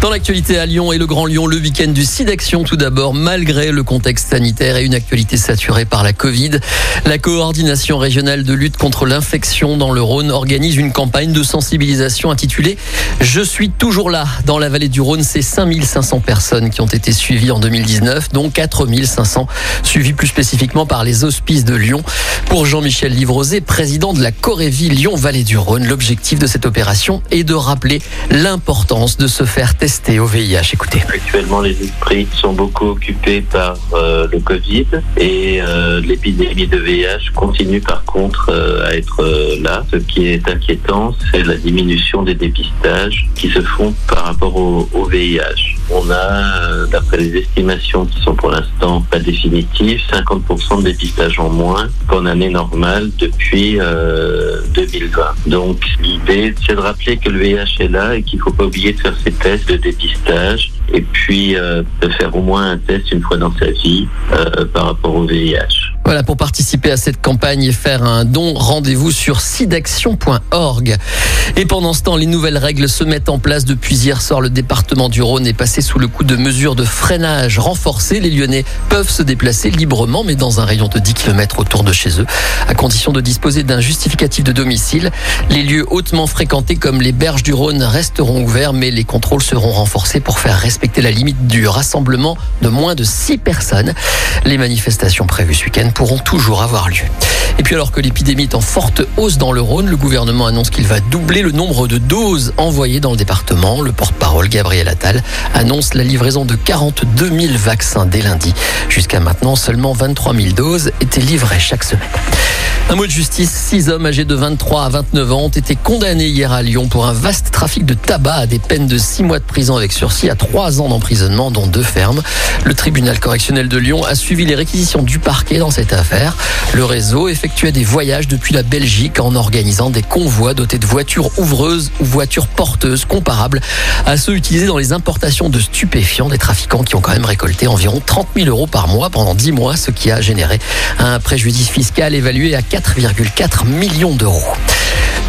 Dans l'actualité à Lyon et le Grand Lyon, le week-end du SIDAction tout d'abord, malgré le contexte sanitaire et une actualité saturée par la Covid. La coordination régionale de lutte contre l'infection dans le Rhône organise une campagne de sensibilisation intitulée Je suis toujours là. Dans la vallée du Rhône, c'est 5500 personnes qui ont été suivies en 2019, dont 4500 suivies plus spécifiquement par les hospices de Lyon. Pour Jean-Michel Livrosé, président de la Corévie Lyon-Vallée du Rhône, l'objectif de cette opération est de rappeler l'importance de se faire tester Actuellement, les esprits sont beaucoup occupés par euh, le Covid et euh, l'épidémie de VIH continue par contre euh, à être là. Ce qui est inquiétant, c'est la diminution des dépistages qui se font par rapport au VIH. On a, d'après les estimations qui sont pour l'instant pas définitives, 50% de dépistage en moins qu'en année normale depuis 2020. Donc l'idée, c'est de rappeler que le VIH est là et qu'il ne faut pas oublier de faire ces tests de dépistage et puis euh, de faire au moins un test une fois dans sa vie euh, par rapport au VIH. Voilà, pour participer à cette campagne et faire un don, rendez-vous sur sidaction.org. Et pendant ce temps, les nouvelles règles se mettent en place depuis hier soir. Le département du Rhône est passé sous le coup de mesures de freinage renforcées. Les Lyonnais peuvent se déplacer librement, mais dans un rayon de 10 km autour de chez eux, à condition de disposer d'un justificatif de domicile. Les lieux hautement fréquentés comme les berges du Rhône resteront ouverts, mais les contrôles seront renforcés pour faire respecter la limite du rassemblement de moins de 6 personnes. Les manifestations prévues ce week-end pourront toujours avoir lieu. Et puis alors que l'épidémie est en forte hausse dans le Rhône, le gouvernement annonce qu'il va doubler le nombre de doses envoyées dans le département. Le porte-parole Gabriel Attal annonce la livraison de 42 000 vaccins dès lundi. Jusqu'à maintenant, seulement 23 000 doses étaient livrées chaque semaine. Un mot de justice, six hommes âgés de 23 à 29 ans ont été condamnés hier à Lyon pour un vaste trafic de tabac à des peines de six mois de prison avec sursis à trois ans d'emprisonnement, dont deux fermes. Le tribunal correctionnel de Lyon a suivi les réquisitions du parquet dans cette affaire. Le réseau effectuait des voyages depuis la Belgique en organisant des convois dotés de voitures ouvreuses ou voitures porteuses comparables à ceux utilisés dans les importations de stupéfiants des trafiquants qui ont quand même récolté environ 30 000 euros par mois pendant 10 mois, ce qui a généré un préjudice fiscal évalué à 4,4 millions d'euros.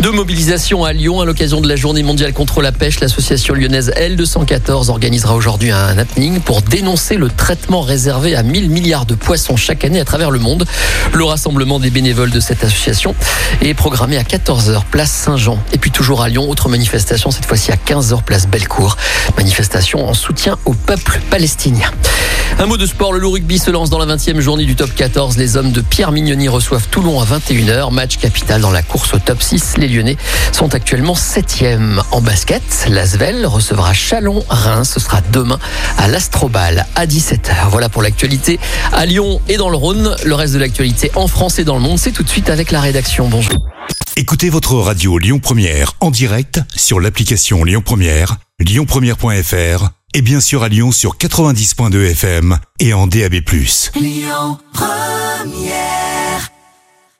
De mobilisation à Lyon à l'occasion de la journée mondiale contre la pêche, l'association lyonnaise L214 organisera aujourd'hui un happening pour dénoncer le traitement réservé à 1000 milliards de poissons chaque année à travers le monde. Le rassemblement des bénévoles de cette association est programmé à 14h place Saint-Jean. Et puis toujours à Lyon, autre manifestation cette fois-ci à 15h place Bellecour. Manifestation en soutien au peuple palestinien. Un mot de sport, le loup rugby se lance dans la 20e journée du top 14. Les hommes de Pierre Mignoni reçoivent Toulon à 21h. Match capital dans la course au top 6. Les Lyonnais sont actuellement 7e en basket. L'Asvel recevra Chalon. Reims, ce sera demain à l'Astrobal à 17h. Voilà pour l'actualité à Lyon et dans le Rhône. Le reste de l'actualité en France et dans le monde, c'est tout de suite avec la rédaction. Bonjour. Écoutez votre radio Lyon Première en direct sur l'application Lyon Première, lyonpremière.fr et bien sûr à Lyon sur 90.2 FM et en DAB+. Lyon Première